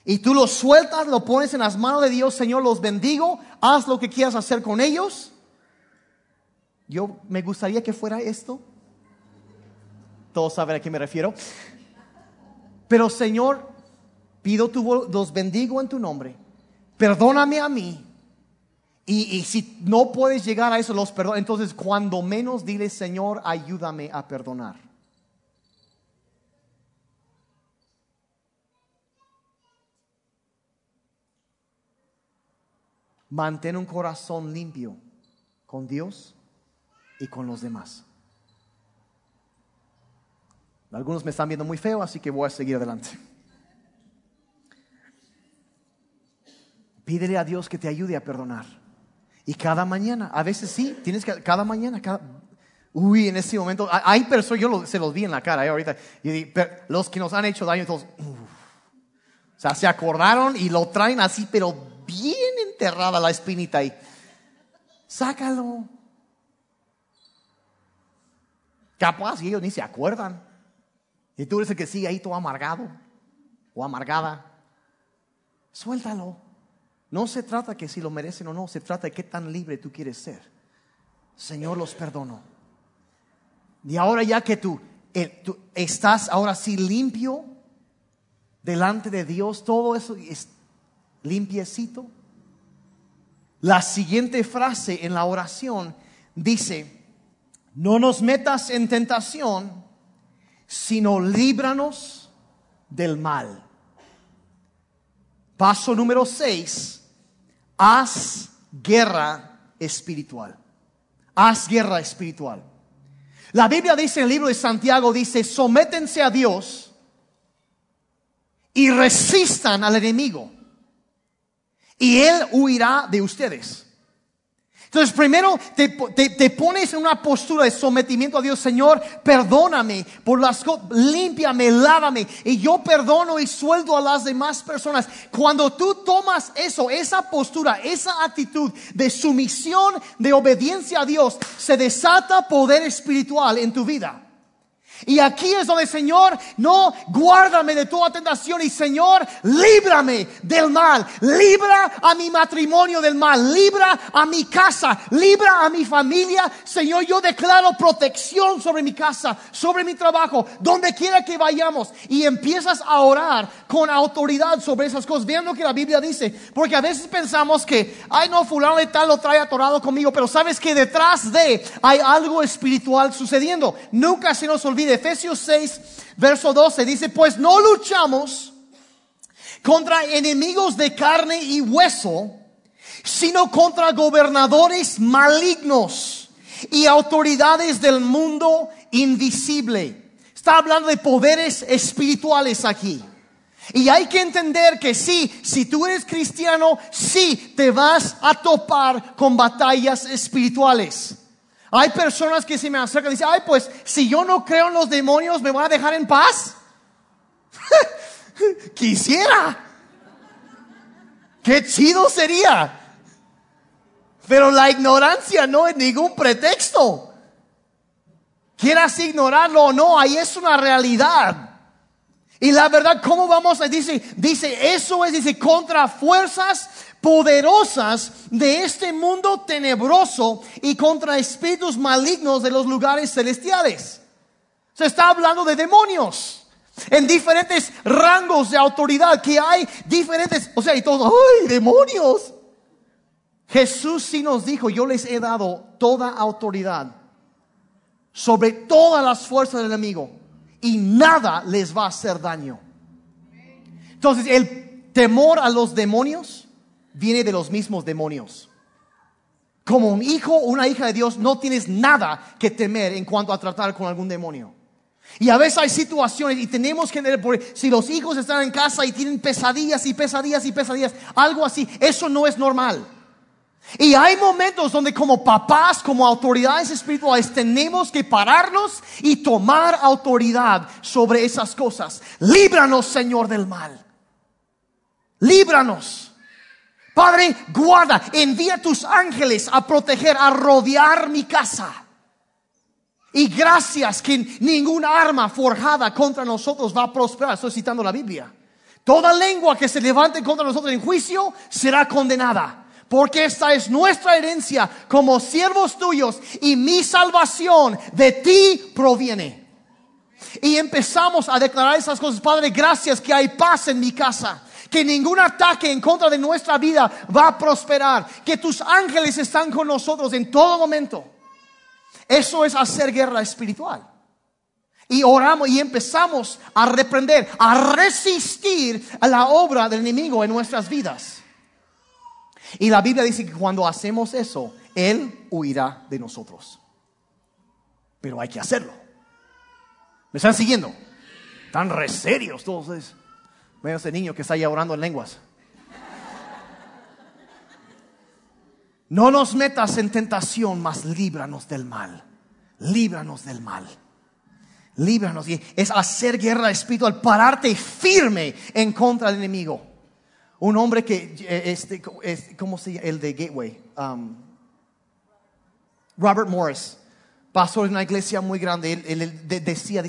Y tú lo sueltas, lo pones en las manos de Dios, Señor, los bendigo, haz lo que quieras hacer con ellos. Yo me gustaría que fuera esto. Todos saben a qué me refiero. Pero, pido tu los bendigo en tu nombre. Perdóname a mí Y, y si no puedes llegar a eso, los perdón. Entonces, cuando menos dile, Señor, ayúdame a perdonar. Mantén un corazón limpio con Dios y con los demás. Algunos me están viendo muy feo, así que voy a seguir adelante. Pídele a Dios que te ayude a perdonar. Y cada mañana, a veces sí, tienes que, cada mañana, uy, en ese momento, hay personas, yo se los vi en la cara eh, ahorita, y los que nos han hecho daño, todos, o sea, se acordaron y lo traen así, pero bien enterrada la espinita ahí. Sácalo. Capaz y ellos ni se acuerdan. Y tú eres el que sigue ahí todo amargado o amargada. Suéltalo. No se trata que si lo merecen o no, se trata de qué tan libre tú quieres ser. Señor los perdonó. Y ahora ya que tú, eh, tú estás ahora sí limpio delante de Dios, todo eso es limpiecito. La siguiente frase en la oración dice, no nos metas en tentación, sino líbranos del mal. Paso número 6 haz guerra espiritual. Haz guerra espiritual. La Biblia dice en el libro de Santiago, dice, sométense a Dios y resistan al enemigo. Y él huirá de ustedes. Entonces, primero te, pones en una postura de sometimiento a Dios, Señor, perdóname por las cosas, límpiame, lávame, y yo perdono y sueldo a las demás personas. Cuando tú tomas eso, esa postura, esa actitud de sumisión, de obediencia a Dios, se desata poder espiritual en tu vida. Y aquí es donde, Señor, no, guárdame de toda tentación y Señor, líbrame del mal, libra a mi matrimonio del mal, libra a mi casa, libra a mi familia. Señor, yo declaro protección sobre mi casa, sobre mi trabajo, donde quiera que vayamos. Y empiezas a orar con autoridad sobre esas cosas. Vean lo que la Biblia dice, porque a veces pensamos que, ay no, fulano de tal lo trae atorado conmigo, pero sabes que detrás de hay algo espiritual sucediendo. Nunca se nos olvide Efesios 6, verso 12 dice, pues no luchamos contra enemigos de carne y hueso, sino contra gobernadores malignos y autoridades del mundo invisible. Está hablando de poderes espirituales aquí. Y hay que entender que sí, si tú eres cristiano, sí te vas a topar con batallas espirituales. Hay personas que se me acercan y dicen, ay, pues si yo no creo en los demonios, ¿me van a dejar en paz? Quisiera. Qué chido sería. Pero la ignorancia no es ningún pretexto. Quieras ignorarlo o no, ahí es una realidad. Y la verdad, ¿cómo vamos a dice, dice, eso es, dice, contra fuerzas poderosas de este mundo tenebroso y contra espíritus malignos de los lugares celestiales. Se está hablando de demonios en diferentes rangos de autoridad que hay diferentes, o sea, y todos, ¡ay, demonios! Jesús sí nos dijo, yo les he dado toda autoridad sobre todas las fuerzas del enemigo y nada les va a hacer daño. Entonces, el temor a los demonios viene de los mismos demonios. Como un hijo o una hija de Dios, no tienes nada que temer en cuanto a tratar con algún demonio. Y a veces hay situaciones y tenemos que entender, si los hijos están en casa y tienen pesadillas y pesadillas y pesadillas, algo así, eso no es normal. Y hay momentos donde como papás, como autoridades espirituales, tenemos que pararnos y tomar autoridad sobre esas cosas. Líbranos, Señor, del mal. Líbranos. Padre, guarda, envía tus ángeles a proteger, a rodear mi casa. Y gracias que ninguna arma forjada contra nosotros va a prosperar. Estoy citando la Biblia. Toda lengua que se levante contra nosotros en juicio será condenada. Porque esta es nuestra herencia como siervos tuyos y mi salvación de ti proviene. Y empezamos a declarar esas cosas. Padre, gracias que hay paz en mi casa que ningún ataque en contra de nuestra vida va a prosperar, que tus ángeles están con nosotros en todo momento. Eso es hacer guerra espiritual. Y oramos y empezamos a reprender, a resistir a la obra del enemigo en nuestras vidas. Y la Biblia dice que cuando hacemos eso, Él huirá de nosotros. Pero hay que hacerlo. ¿Me están siguiendo? Están re serios todos ustedes. Vean ese niño que está ahí orando en lenguas. No nos metas en tentación, mas líbranos del mal. Líbranos del mal. Líbranos. es hacer guerra espiritual, pararte firme en contra del enemigo. Un hombre que, eh, este, ¿cómo se llama? El de Gateway. Um, Robert Morris, pastor de una iglesia muy grande, él, decía,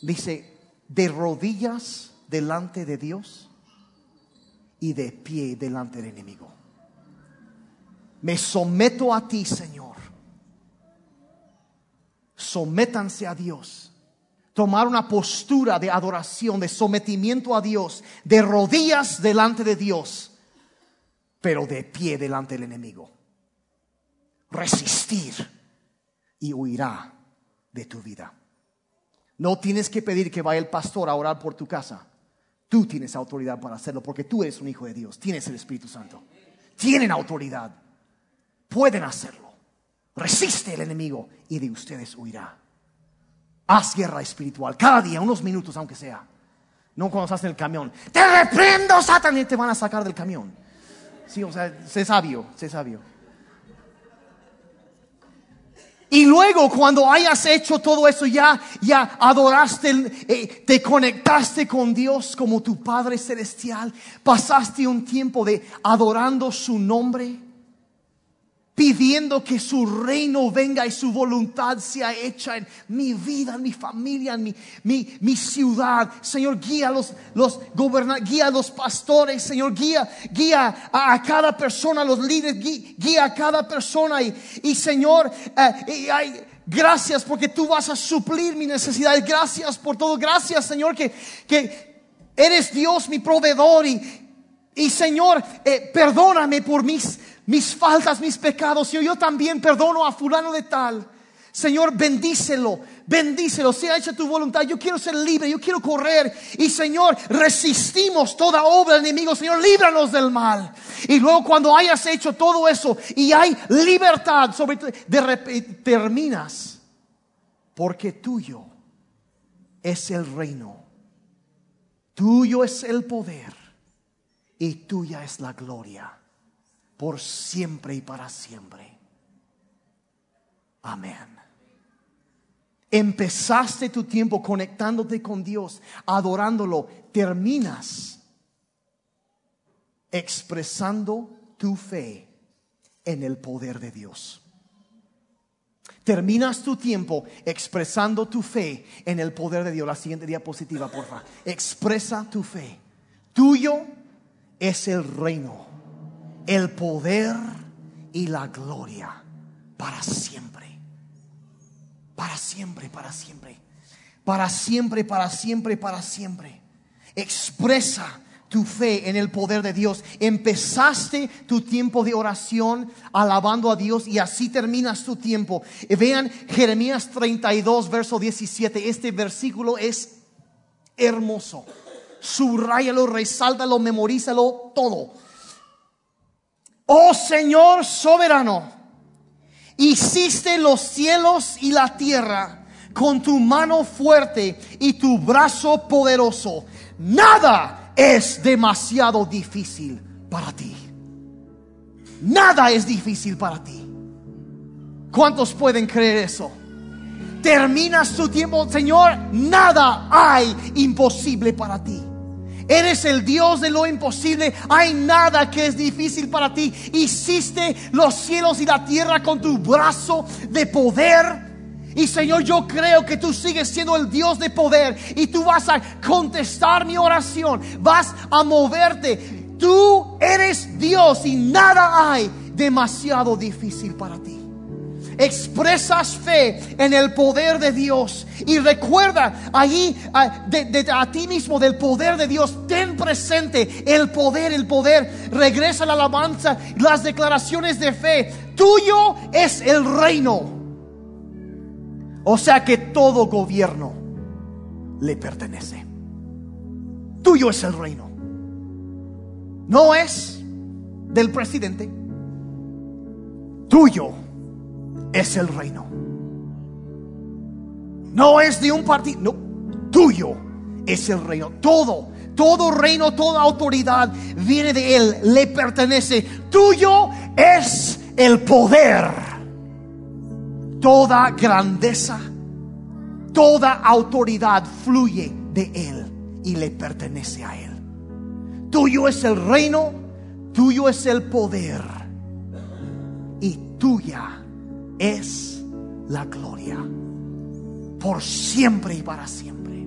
dice, de rodillas delante de Dios y de pie delante del enemigo. Me someto a ti, Señor. Sométanse a Dios tomar una postura de adoración, de sometimiento a Dios, de rodillas delante de Dios, pero de pie delante del enemigo. Resistir y huirá de tu vida. No tienes que pedir que vaya el pastor a orar por tu casa. Tú tienes autoridad para hacerlo porque tú eres un hijo de Dios, tienes el Espíritu Santo. Tienen autoridad. Pueden hacerlo. Resiste el enemigo y de ustedes huirá. Haz guerra espiritual, cada día, unos minutos aunque sea. No cuando estás en el camión. Te reprendo, Satan, y te van a sacar del camión. Sí, o sea, sé sabio, sé sabio. Y luego cuando hayas hecho todo eso, ya, ya adoraste, eh, te conectaste con Dios como tu Padre Celestial, pasaste un tiempo de adorando su nombre pidiendo que su reino venga y su voluntad sea hecha en mi vida, en mi familia, en mi, mi, mi ciudad. Señor, guía a los, los guía a los pastores, Señor, guía, guía a, cada persona, a los líderes, guía, a cada persona. Y, y Señor, eh, gracias porque tú vas a suplir mi necesidad. Gracias por todo. Gracias, Señor, que, que eres Dios, mi proveedor. Y, y Señor, eh, perdóname por mis mis faltas, mis pecados. Y yo también perdono a fulano de tal. Señor, bendícelo, bendícelo, sea hecha tu voluntad. Yo quiero ser libre, yo quiero correr. Y Señor, resistimos toda obra del enemigo. Señor, líbranos del mal. Y luego cuando hayas hecho todo eso y hay libertad sobre de terminas. Porque tuyo es el reino. Tuyo es el poder. Y tuya es la gloria por siempre y para siempre. Amén. Empezaste tu tiempo conectándote con Dios, adorándolo, terminas expresando tu fe en el poder de Dios. Terminas tu tiempo expresando tu fe en el poder de Dios. La siguiente diapositiva, por favor. Expresa tu fe. Tuyo es el reino el poder y la gloria para siempre. Para siempre, para siempre. Para siempre, para siempre, para siempre. Expresa tu fe en el poder de Dios. Empezaste tu tiempo de oración alabando a Dios y así terminas tu tiempo. Vean Jeremías 32, verso 17. Este versículo es hermoso. Subrayalo, resáltalo, memorízalo todo Oh Señor soberano, hiciste los cielos y la tierra con tu mano fuerte y tu brazo poderoso. Nada es demasiado difícil para ti. Nada es difícil para ti. ¿Cuántos pueden creer eso? Terminas tu tiempo, Señor, nada hay imposible para ti. Eres el Dios de lo imposible. Hay nada que es difícil para ti. Hiciste los cielos y la tierra con tu brazo de poder. Y Señor, yo creo que tú sigues siendo el Dios de poder y tú vas a contestar mi oración. Vas a moverte. Tú eres Dios y nada hay demasiado difícil para ti. Expresas fe en el poder de Dios y recuerda allí a, a ti mismo del poder de Dios, ten presente el poder, el poder, regresa la alabanza, las declaraciones de fe, tuyo es el reino. O sea que todo gobierno le pertenece. Tuyo es el reino. No es del presidente. Tuyo es el reino. No es de un partido, no, tuyo es el reino. Todo, todo reino, toda autoridad viene de Él, le pertenece. Tuyo es el poder. Toda grandeza, toda autoridad fluye de Él y le pertenece a Él. Tuyo es el reino, tuyo es el poder y tuya es la gloria por siempre y para siempre.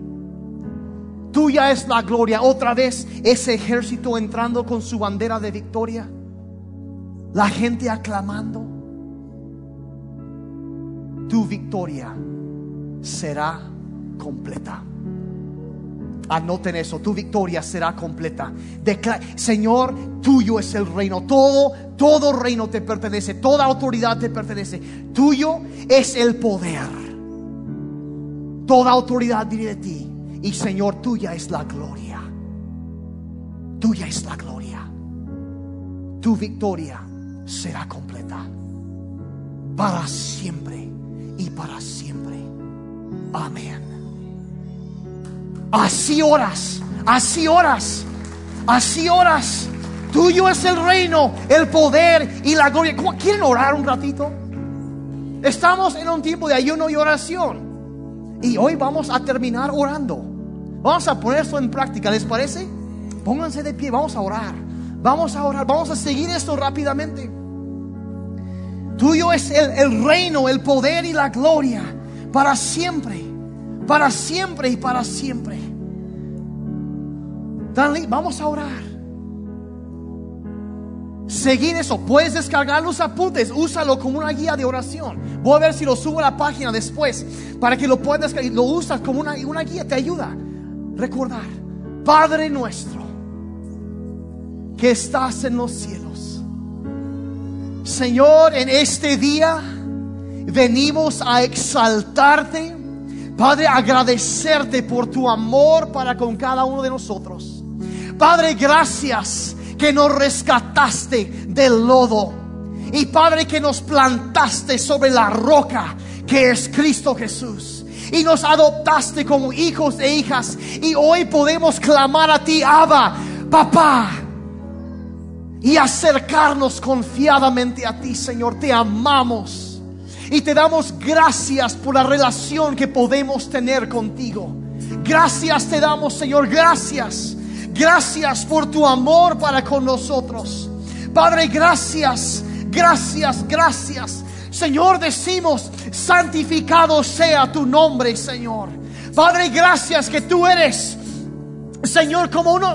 Tuya es la gloria. Otra vez ese ejército entrando con su bandera de victoria. La gente aclamando. Tu victoria será completa. Anoten eso, tu victoria será completa. Señor, tuyo es el reino. Todo, todo reino te pertenece. Toda autoridad te pertenece. Tuyo es el poder. Toda autoridad viene de ti. Y Señor, tuya es la gloria. Tuya es la gloria. Tu victoria será completa. Para siempre y para siempre. Amén. Así oras, así oras, así oras. Tuyo es el reino, el poder y la gloria. ¿Quieren orar un ratito? Estamos en un tiempo de ayuno y oración. Y hoy vamos a terminar orando. Vamos a poner esto en práctica, ¿les parece? Pónganse de pie, vamos a orar. Vamos a orar, vamos a seguir esto rápidamente. Tuyo es el, el reino, el poder y la gloria para siempre para siempre y para siempre. Vamos a orar. Seguir eso. Puedes descargar los apuntes. Úsalo como una guía de oración. Voy a ver si lo subo a la página después. Para que lo puedas descargar. Lo usas como una, una guía. Te ayuda. Recordar. Padre nuestro. Que estás en los cielos. Señor, en este día venimos a exaltarte Padre, agradecerte por tu amor para con cada uno de nosotros. Padre, gracias que nos rescataste del lodo. Y Padre, que nos plantaste sobre la roca que es Cristo Jesús. Y nos adoptaste como hijos e hijas. Y hoy podemos clamar a ti, Abba, papá. Y acercarnos confiadamente a ti, Señor. Te amamos. Y te damos gracias por la relación que podemos tener contigo. Gracias te damos, Señor. Gracias. Gracias por tu amor para con nosotros. Padre, gracias. Gracias, gracias. Señor, decimos, santificado sea tu nombre, Señor. Padre, gracias que tú eres Señor, como una,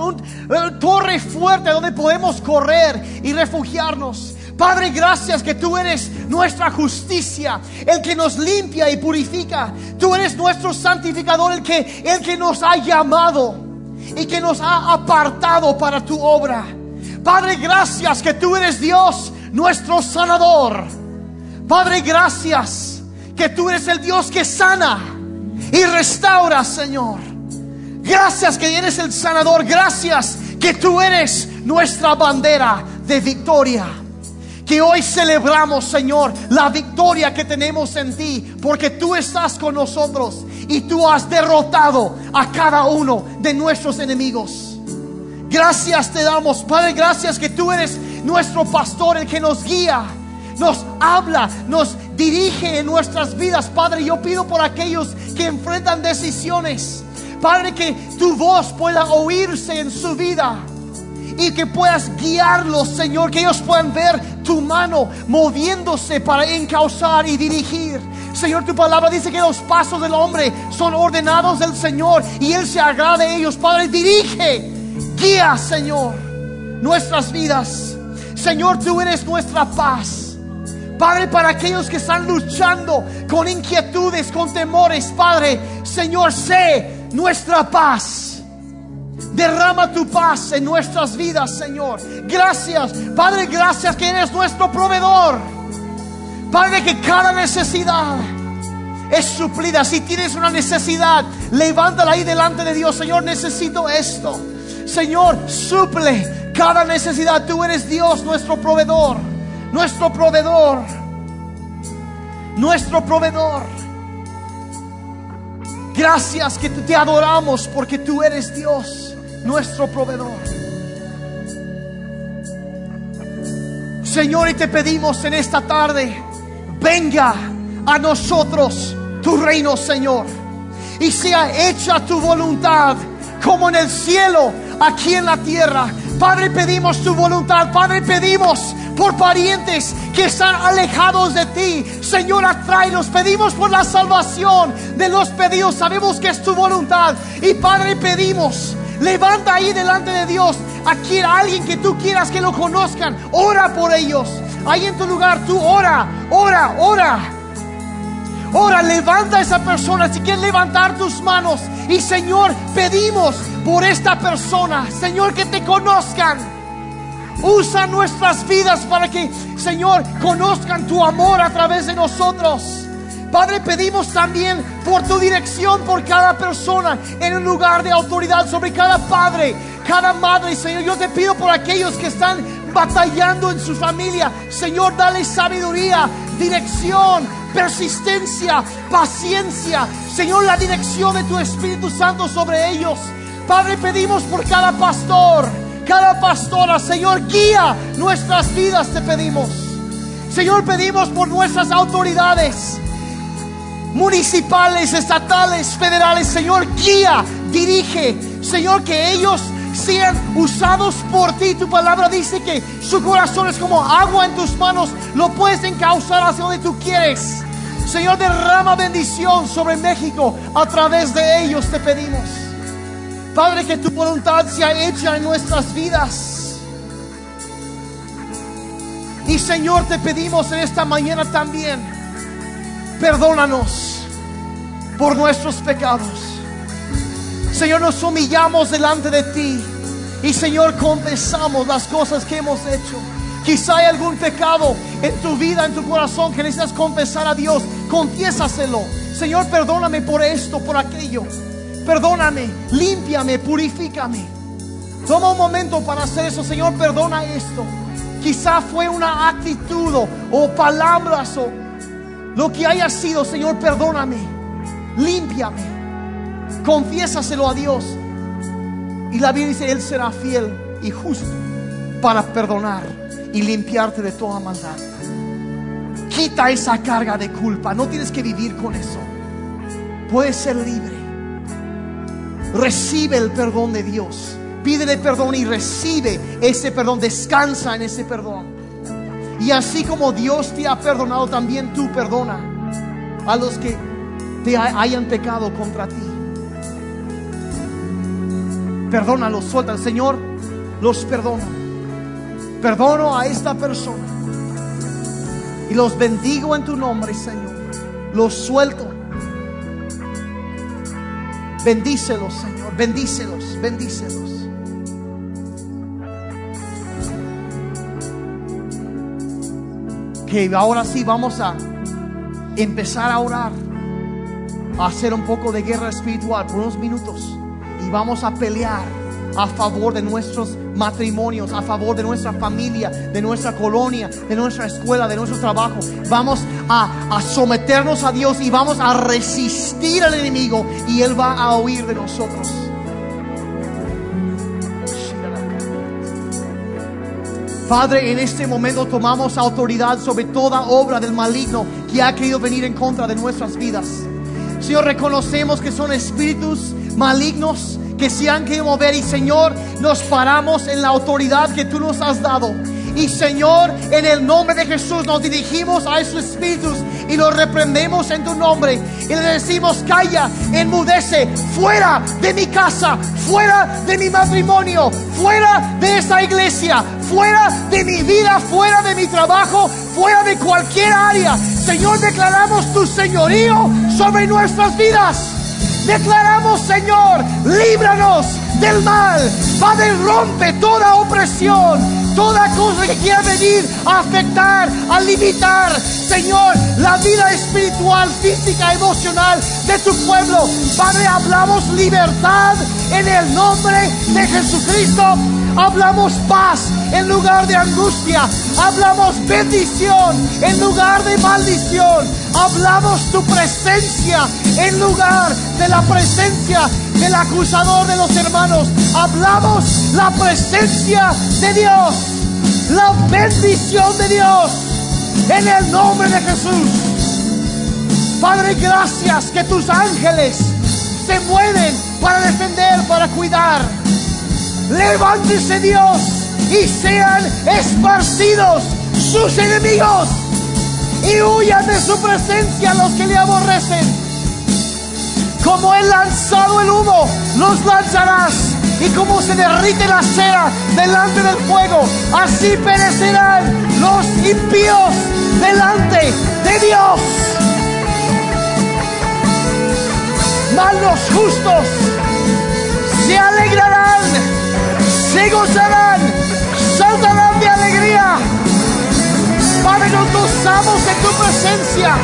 torre fuerte donde podemos correr y refugiarnos. Padre, gracias que tú eres nuestra justicia, el que nos limpia y purifica. Tú eres nuestro santificador, el que, el que nos ha llamado y que nos ha apartado para tu obra. Padre, gracias que tú eres Dios, nuestro sanador. Padre, gracias que tú eres el Dios que sana y restaura, Señor. Gracias que eres el sanador. Gracias que tú eres nuestra bandera de victoria. Que hoy celebramos, Señor, la victoria que tenemos en ti, porque tú estás con nosotros y tú has derrotado a cada uno de nuestros enemigos. Gracias te damos, Padre, gracias que tú eres nuestro pastor, el que nos guía, nos habla, nos dirige en nuestras vidas. Padre, yo pido por aquellos que enfrentan decisiones, Padre, que tu voz pueda oírse en su vida y que puedas guiarlos, Señor, que ellos puedan ver tu mano moviéndose para encauzar y dirigir. Señor, tu palabra dice que los pasos del hombre son ordenados del Señor y Él se agrada de ellos. Padre, dirige, guía, Señor, nuestras vidas. Señor, tú eres nuestra paz. Padre, para aquellos que están luchando con inquietudes, con temores, Padre, Señor, sé nuestra paz. Derrama tu paz en nuestras vidas, Señor. Gracias, Padre, gracias que eres nuestro proveedor. Padre, que cada necesidad es suplida. Si tienes una necesidad, levántala ahí delante de Dios. Señor, necesito esto. Señor, suple cada necesidad. Tú eres Dios, nuestro proveedor. Nuestro proveedor. Nuestro proveedor. Gracias que te adoramos porque tú eres Dios, nuestro proveedor. Señor, y te pedimos en esta tarde, venga a nosotros tu reino, Señor. Y sea hecha tu voluntad como en el cielo, aquí en la tierra. Padre, pedimos tu voluntad. Padre, pedimos por parientes que están alejados de ti. Señor, atráelos. Pedimos por la salvación de los pedidos. Sabemos que es tu voluntad. Y Padre, pedimos, levanta ahí delante de Dios a alguien que tú quieras que lo conozcan. Ora por ellos. Ahí en tu lugar, tú ora, ora, ora. Ora, levanta a esa persona. Si quieres levantar tus manos. Y Señor, pedimos por esta persona. Señor, que te conozcan. Usa nuestras vidas para que, Señor, conozcan tu amor a través de nosotros. Padre, pedimos también por tu dirección por cada persona en un lugar de autoridad sobre cada padre, cada madre. Señor, yo te pido por aquellos que están batallando en su familia. Señor, dale sabiduría, dirección, persistencia, paciencia. Señor, la dirección de tu Espíritu Santo sobre ellos. Padre, pedimos por cada pastor, cada pastora. Señor, guía nuestras vidas, te pedimos. Señor, pedimos por nuestras autoridades municipales, estatales, federales. Señor, guía, dirige. Señor, que ellos sean usados por ti. Tu palabra dice que su corazón es como agua en tus manos. Lo puedes encauzar hacia donde tú quieres. Señor, derrama bendición sobre México. A través de ellos te pedimos. Padre, que tu voluntad sea hecha en nuestras vidas. Y Señor, te pedimos en esta mañana también, perdónanos por nuestros pecados. Señor, nos humillamos delante de ti. Y Señor, confesamos las cosas que hemos hecho. Quizá hay algún pecado en tu vida, en tu corazón, que necesitas confesar a Dios. Confiésaselo. Señor, perdóname por esto, por aquello. Perdóname, límpiame, purifícame. Toma un momento para hacer eso. Señor, perdona esto. Quizá fue una actitud o, palabras o lo que haya sido. Señor, perdóname. Límpiame. Confiésaselo a Dios. Y la Biblia dice, Él será fiel y justo para perdonar y limpiarte de toda maldad. Quita esa carga de culpa. No tienes que vivir con eso. Puedes ser libre. Recibe el perdón de Dios. Pídele perdón y recibe ese perdón. Descansa en ese perdón. Y así como Dios te ha perdonado, también tú perdona a los que te hayan pecado contra ti. Perdónalos, suelta. Señor, los perdono. Perdono a esta persona. Y los bendigo en tu nombre, Señor. Los suelto. Bendícelos, Señor. Bendícelos, bendícelos. Que ahora sí vamos a empezar a orar. A hacer un poco de guerra espiritual por unos minutos y vamos a pelear a favor de nuestros matrimonios, a favor de nuestra familia, de nuestra colonia, de nuestra escuela, de nuestro trabajo. Vamos a, someternos a Dios y vamos a resistir al enemigo y Él va a huir de nosotros. Padre, en este momento tomamos autoridad sobre toda obra del maligno que ha querido venir en contra de nuestras vidas. Señor, reconocemos que son espíritus malignos que se han querido mover y Señor, nos paramos en la autoridad que tú nos has dado Y Señor, en el nombre de Jesús nos dirigimos a esos espíritus y los reprendemos en tu nombre. Y le decimos, calla, enmudece, fuera de mi casa, fuera de mi matrimonio, fuera de esta iglesia, fuera de mi vida, fuera de mi trabajo, fuera de cualquier área. Señor, declaramos tu señorío sobre nuestras vidas. Declaramos, Señor, líbranos del mal. Padre, rompe toda opresión, toda cosa que quiera venir a afectar, a limitar, Señor, la vida espiritual, física, emocional de tu pueblo. Padre, hablamos libertad en el nombre de Jesucristo. Hablamos paz en lugar de angustia. Hablamos bendición en lugar de maldición. Hablamos tu presencia en lugar de la presencia del acusador de los hermanos. Hablamos la presencia de Dios. La bendición de Dios. En el nombre de Jesús. Padre, gracias que tus ángeles se mueven para defender, para cuidar. Levántese Dios y sean esparcidos sus enemigos y huyan de su presencia los que le aborrecen. Como he lanzado el humo, los lanzarás. Y como se derrite la cera delante del fuego, así perecerán los impíos delante de Dios. Mas los justos se alegrarán, se gozarán, saltarán de alegría. Padre, nos gozamos en tu presencia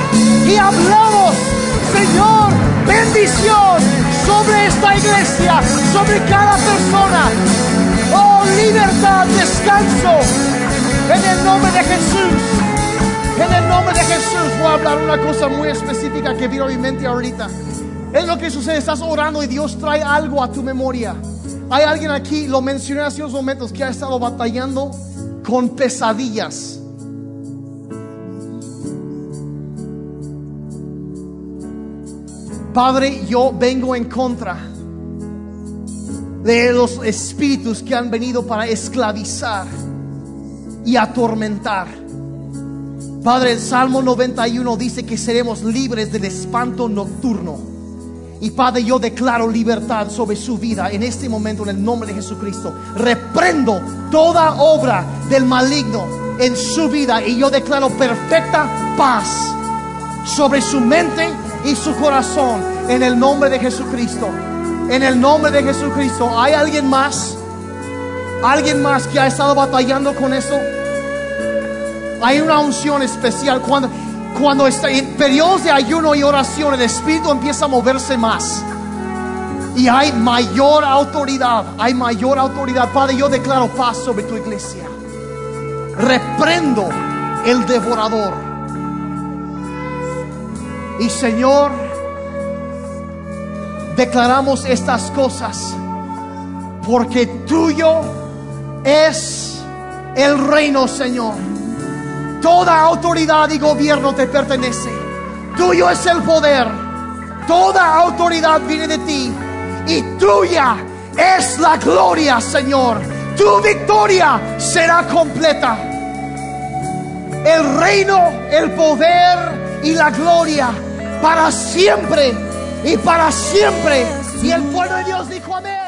y hablamos, Señor, bendición sobre esta iglesia, sobre cada persona. Oh, libertad, descanso, en el nombre de Jesús. En el nombre de Jesús voy a hablar una cosa muy específica que vino a mi mente ahorita. Es lo que sucede, estás orando y Dios trae algo a tu memoria. Hay alguien aquí, lo mencioné hace unos momentos, que ha estado batallando con pesadillas. Padre, yo vengo en contra de los espíritus que han venido para esclavizar y atormentar. Padre, el Salmo 91 dice que seremos libres del espanto nocturno. Y Padre, yo declaro libertad sobre su vida en este momento en el nombre de Jesucristo. Reprendo toda obra del maligno en su vida y yo declaro perfecta paz sobre su mente y su corazón en el nombre de Jesucristo. En el nombre de Jesucristo. ¿Hay alguien más? ¿Alguien más que ha estado batallando con eso? Hay una unción especial cuando cuando está en periodos de ayuno y oración el espíritu empieza a moverse más. Y hay mayor autoridad, hay mayor autoridad. Padre, yo declaro paz sobre tu iglesia. Reprendo el devorador. Y Señor, declaramos estas cosas porque tuyo es el reino, Señor. Toda autoridad y gobierno te pertenece. Tuyo es el poder. Toda autoridad viene de ti. Y tuya es la gloria, Señor. Tu victoria será completa. El reino, el poder y la gloria para siempre y para siempre. Y el pueblo de Dios dijo amén.